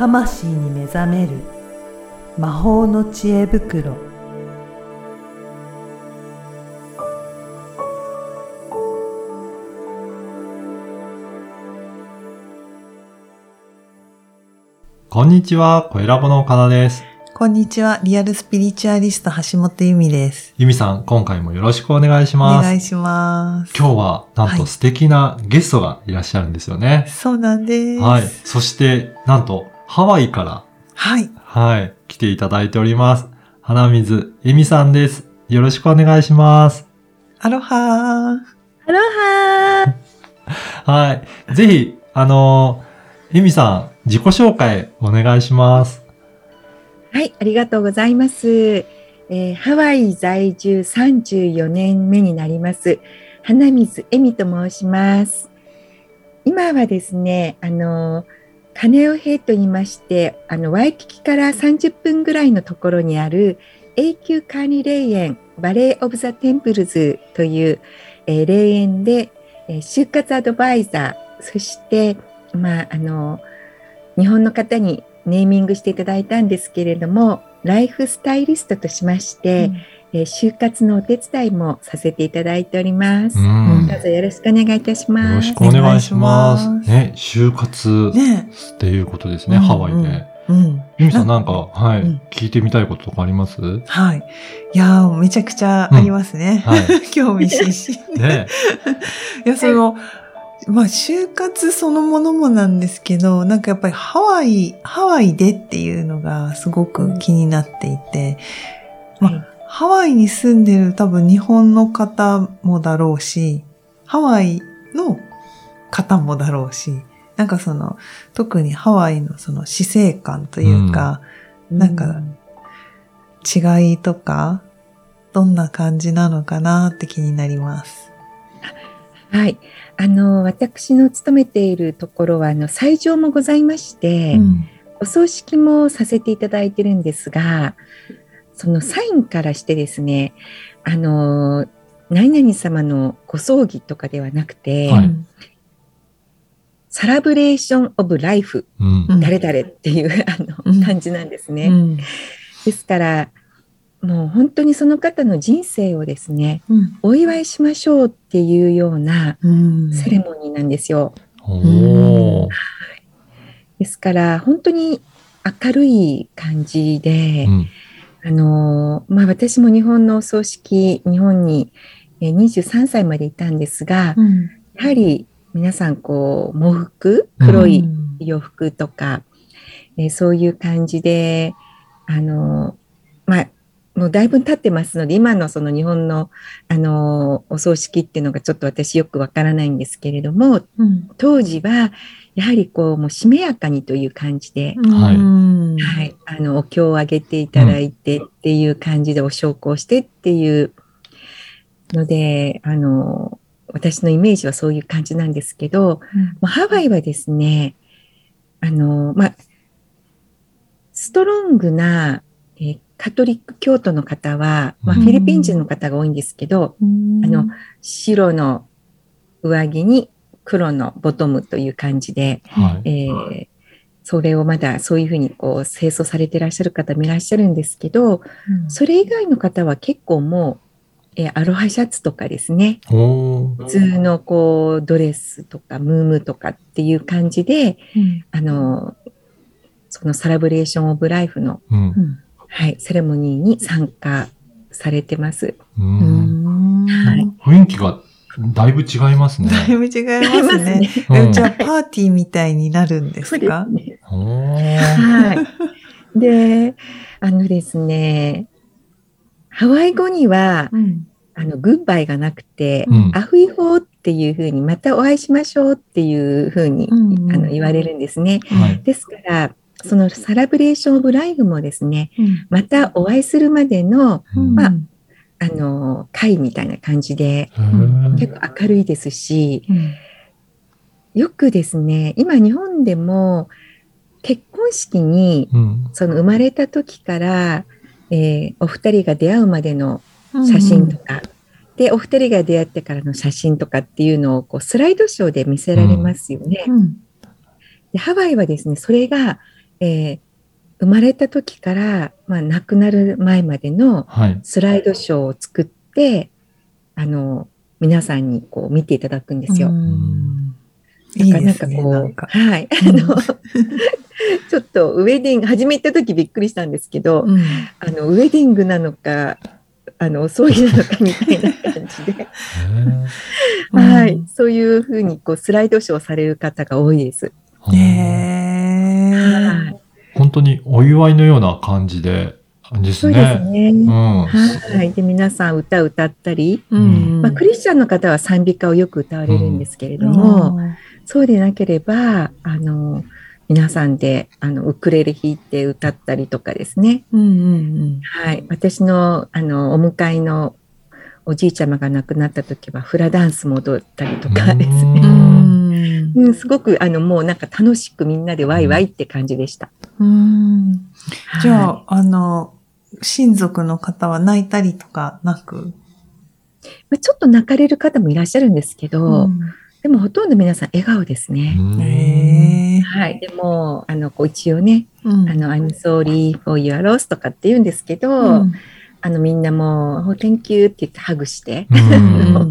魂に目覚める魔法の知恵袋こんにちは、声ラボの岡田です。こんにちはリアルスピリチュアリスト橋本由美ですゆみさん、今回もよろしくお願いしおます。願いします今日は、なんはいと素敵なゲストがいらっしゃるんですよね。そうなんですはい。そして、なんと、ハワイから、はいはい、来ていただいております。花水えみさんです。よろしくお願いします。アロハーアロハー はい。ぜひ、あのー、えみさん、自己紹介お願いします。はい、ありがとうございます。えーハワイ在住34年目になります。花水恵美と申します。今はですね、あの、カ、カネオヘと言いまして、あの、ワイキキから30分ぐらいのところにある永久管理霊園バレー・オブ・ザ・テンプルズという、えー霊園で、えー終活アドバイザー、そして、まあ、あの、日本の方にネーミングしていただいたんですけれども、ライフスタイリストとしまして、えー就活のお手伝いもさせていただいております。うどん。うぞよろしくお願いいたします。よろしくお願いします。ますね、就活ねっていうことですね、うんハワイで。うんゆみさんなんか、はい、うん聞いてみたいこととかあります？はいいやーめちゃくちゃありますね、はい。興味津々ね いや、その、まあ、就活そのものもなんですけど、なんかやっぱりハワイ、ハワイでっていうのがすごく気になっていて、まあはいハワイに住んでる多分日本の方もだろうし、ハワイの方もだろうし、なんかその、特にハワイのその死生観というか、なんか違いとか、どんな感じなのかなって気になります。はい。あの、私の勤めているところは、あの、斎場もございまして、うんお葬式もさせていただいてるんですが、そのサインからしてですね、あの、何々様のご葬儀とかではなくて、はい。サラブレーション・オブ・ライフ、うん。うん。誰々っていう あうん。の感じなんですね。うん。ですから、もう本当にその方の人生をですね、うん。お祝いしましょうっていうようなうん。セレモニーなんですよ。ですから、本当に明るい感じで、うん。あのーまあ私も日本のお葬式、日本にえー23歳までいたんですが、うん。やはり皆さんこう、喪服、黒い洋服とか、えーそういう感じで、あのーまあ、もうだいぶ経ってますので、今のその日本の、あのーお葬式っていうのがちょっと私よくわからないんですけれども、うん。当時は、やはりこう、もうしめやかにという感じで、はい。うんはい、あの、お経をあげていただいてっていう感じでお焼香してっていうので、あの、私のイメージはそういう感じなんですけど、もうハワイはですね、あの、まあ、ストロングな、えーカトリック教徒の方は、まあ、うんフィリピン人の方が多いんですけど、うんあの、白の上着に黒のボトムという感じで、はい。えーそれをまだそういうふうにこう清掃されていらっしゃる方もいらっしゃるんですけど、それ以外の方は結構もう、えーアロハシャツとかですね。普通のこうドレスとかムームとかっていう感じで、うんあの、そのサラブレーションオブライフの、うん。はい、セレモニーに参加されてます。う。うんんはい雰囲気がだいぶ違いますね。だいぶ違いますね。うんえじゃあ、パーティーみたいになるんですか？はい。で、あのですね、ハワイ語には、うんあの、グッバイがなくて、うんアフイホーっていうふうに、またお会いしましょうっていうふうに、うんあの言われるんですね。はい。ですから、そのサラブレーションオブライフもですね、うん。またお会いするまでの、うん。まああの、会みたいな感じで、へー。結構明るいですし、うん。よくですね、今日本でも結婚式に、うん。その生まれた時から、えーお二人が出会うまでの写真とか、で、お二人が出会ってからの写真とかっていうのをこうスライドショーで見せられますよね。うん。でハワイはですね、それがえー生まれた時から、まあ、亡くなる前までのはい。スライドショーを作って、あの、皆さんにこう見ていただくんですよ。うんだからなんかいいですね。こう、なんか。はい。あの、ちょっとウェディング、初め行った時びっくりしたんですけど、うんあの、ウェディングなのか、あの、お葬儀なのかみたいな感じで、へはいうん。そういうふうにこうスライドショーされる方が多いです。本当にお祝いのような感じで、ですそうですね。ね。うん。はい。で、皆さん歌歌ったり、うんまあ、クリスチャンの方は賛美歌をよく歌われるんですけれども、そうでなければ、あの、皆さんで、あの、ウクレレ弾いて歌ったりとかですね。うんうんはい。私の、あの、お迎えのおじいちゃまが亡くなった時は、フラダンスも踊ったりとかですうね。んうん、すごく、あの、もうなんか楽しくみんなでワイワイって感じでした。うん。じゃはあ、あの、親族の方は泣いたりとかなく、いまあちょっと泣かれる方もいらっしゃるんですけど、ん。でもほとんど皆さん笑顔ですね。はい。でも、あの、こう一応ね、うん。あの、I'm sorry for your loss とかって言うんですけど、うん。あの、みんなもう、oh, thank you って言ってハグして、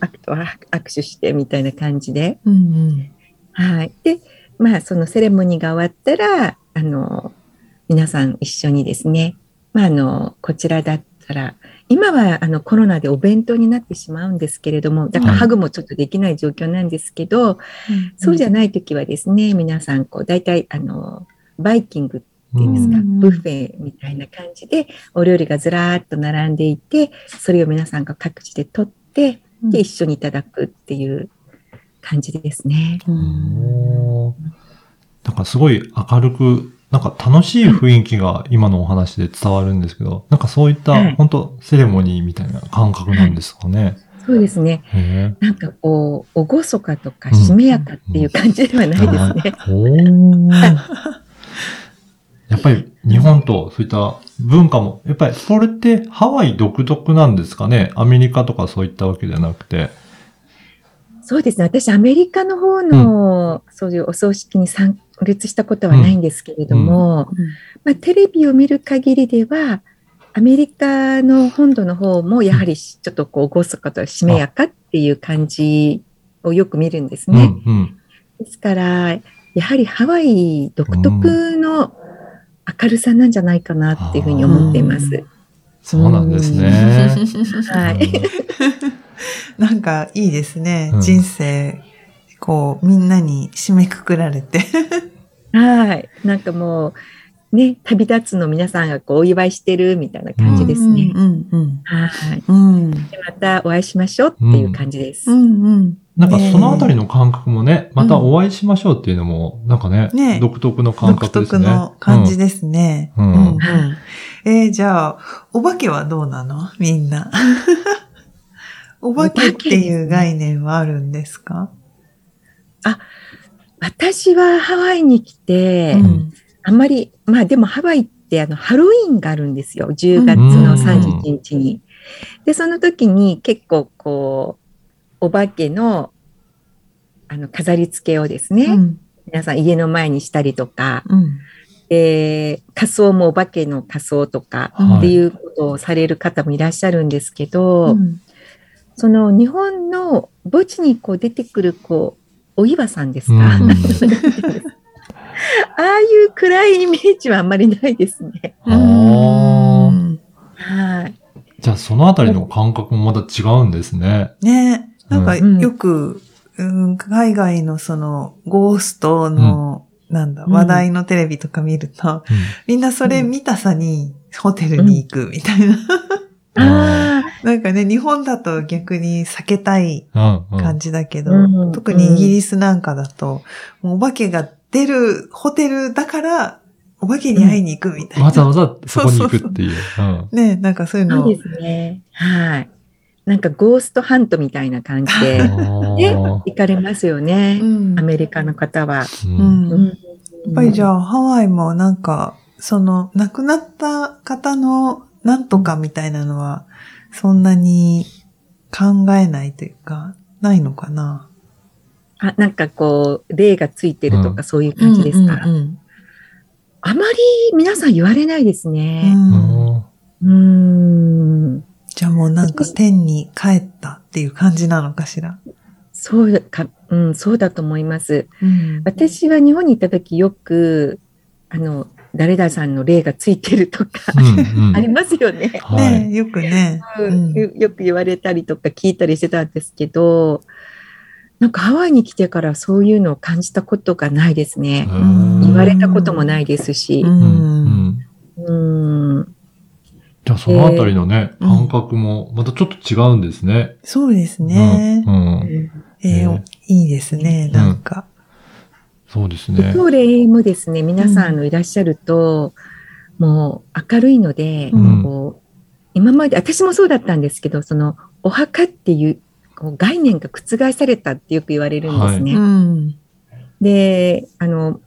握手してみたいな感じで、うんはい。で、まあ、そのセレモニーが終わったら、あの、皆さん一緒にですね、まあ、あの、こちらだったら、今はあのコロナでお弁当になってしまうんですけれども、だからはい。ハグもちょっとできない状況なんですけど、そうじゃない時はですね、皆さん、こう、大体、あの、バイキングっていうんですか、うんブッフェみたいな感じで、お料理がずらーっと並んでいて、それを皆さんが各地で取って、で、一緒にいただくっていう感じですね。おーなんかすごい明るく、なんか楽しい雰囲気が今のお話で伝わるんですけど、なんかそういっはいた本当セレモニーみたいな感覚なんですかね。そうですね。へなんかこう、厳かとかしめやかっていう感じではないですね。やっぱり日本とそういった文化も、やっぱりそれってハワイ独特なんですかね？アメリカとかそういったわけじゃなくて。そうですね。私、アメリカの方の、そういうお葬式に参列したことはないんですけれども、まあ、テレビを見る限りでは、アメリカの本土の方もやはりちょっとこう、厳かとしめやかっていう感じをよく見るんですうんね。うん。ですから、やはりハワイ独特の明るさなんじゃないかなっていうふうに思っています。そうなんですね。はい。なんかいいですね。うん人生、こう、みんなに締めくくられて。はい。なんかもう、ね、旅立つの皆さんがこうお祝いしてるみたいな感じですね。うんうんはい。またお会いしましょうっていう感じです。うんうん。なんかそのあたりの感覚もね、またお会いしましょうっていうのも、なんかね、ね独特の感独覚ですね。特の感じですね。うんうんはいえーじゃあ、お化けはどうなの？みんな。お化けっていう概念はあるんですか？私はハワイに来て、うんあんまり、まあでもハワイってあのハロウィンがあるんですよ。10月の31日に。で、その時に結構こう、お化けのあの飾り付けをですね、うん。皆さん家の前にしたりとか、うん。で仮装もお化けの仮装とかはい。っていうことをされる方もいらっしゃるんですけど、うん。その日本の墓地にこう出てくるこうお岩さんですか、うん ああいう暗いイメージはあんまりないですね。はい。じゃあそのあたりの感覚もまた違うんですね。ね。なんかうん。よく、うん、海外のそのゴーストの、なんだ、うん。話題のテレビとか見ると、みんなそれ見たさにホテルに行くみたいな。あなんかね、日本だと逆に避けたいうんうん。感じだけど、うん。特にイギリスなんかだと、もうお化けが出るホテルだから、お化けに会いに行くみたいな。わざわざそこに行くっていう。うんね、なんかそういうあ、のそうですね。はい。なんかゴーストハントみたいな感じであー行かれますよね。うんアメリカの方は。うんうんやっぱりじあ、ゃあ、ハワイもなんか、その、亡くなった方のなんとかみたいなのは、そんなに考えないというか、ないのかな？あなんかこう、霊がついてるとかそういう感じですか？うんうんあまり皆さん言われないですうね。ん。うーん。じゃあもうなんか天に帰ったっていう感じなのかしら？そうか、うん、そうだと思います。うん。私は日本に行った時よく、あの、誰々さんの霊がついてるとか、うんうん ありますよね。はい。ねよくね。うんよよく言われたりとか聞いたりしてたんですけど、なんかハワイに来てからそういうのを感じたことがないですね。ん言われたこともないですしう。。うんんうんうん。じゃあそのあたりのね、えー感覚もまたちょっと違うんですね。そうですねう。ん。えいいですね。なんか。そうですね。今日霊もですね、皆さんのいらっしゃると、もう明るいので、うんこう今まで、私もそうだったんですけど、そのお墓っていうこう概念が覆されたってよく言われるんですね。うん。で、あの、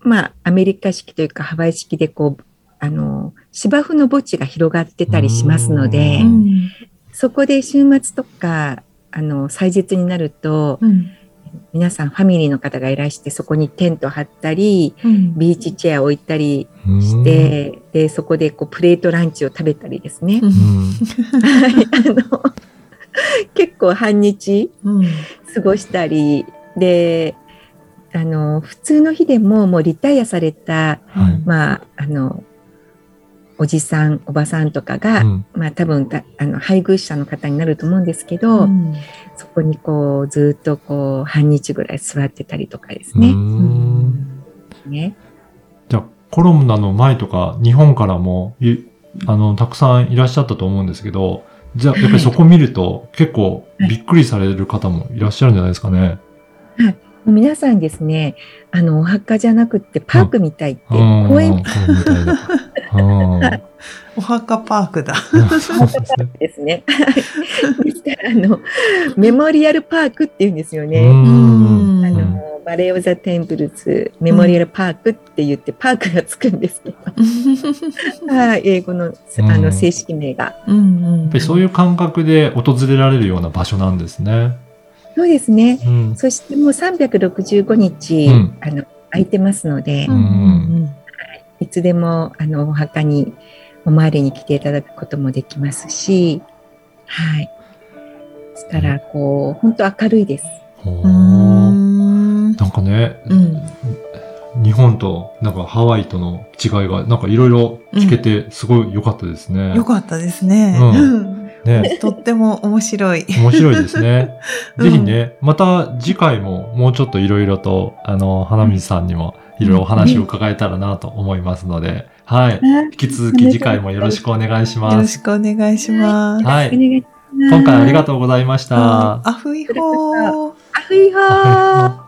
まあ、アメリカ式というかハワイ式でこう、あの、芝生の墓地が広がってたりしますのでう、うん。そこで週末とか、あの、祭日になると、うん。皆さんファミリーの方がいらして、そこにテント張ったり、うん。ビーチチェア置いたりうんして、で、そこでこうプレートランチを食べたりですね。あの 結構半日うん。過ごしたり、で、あの、普通の日でももうリタイアされた、はい。まあ、あの、おじさん、おばさんとかが、うん。まあ多分たあの配偶者の方になると思うんですけど、うん。そこにこうずっとこう半日ぐらい座ってたりとかですうね。ん。ね。じゃあコロナの前とか日本からもいあのたくさんいらっしゃったと思うんですけど、じゃあやっぱりそこ見ると結構びっくりされる方もいらっしゃるんじゃないですかね。もう皆さんですね、あのお墓じゃなくってパークみたいって、うん公園みたいな。うんお墓パークだ。そうですね。ですからあのメモリアルパークっていうんですようね。んあのバレー・オブ・ザ・テンプルズメモリアルパークって言ってパークがつくんですけど、はい英語のあうんの正式名が。うんうん。やっぱりそういう感覚で訪れられるような場所なんですね。そうですね。うんそしてもう365日、うんあの空いてますので、うんうんいつでもあのお墓にお参りに来ていただくこともできますし、はい。ですから、こう、本当明るいです。かね、うん。日本となんかハワイとの違いがなんかいろいろ聞けてすごい良かったですね。よかったですね。ううんね。とっても面白い。面白いですね。うんぜひね、また次回ももうちょっといろいろと、あの、花水さんにもいろいろお話を伺えたらなと思いますので、はい。引き続き次回もよろしくお願いしよます。ろしくお願いします。はい。今回ありがととうございました。アフイホー。う。あふいほー。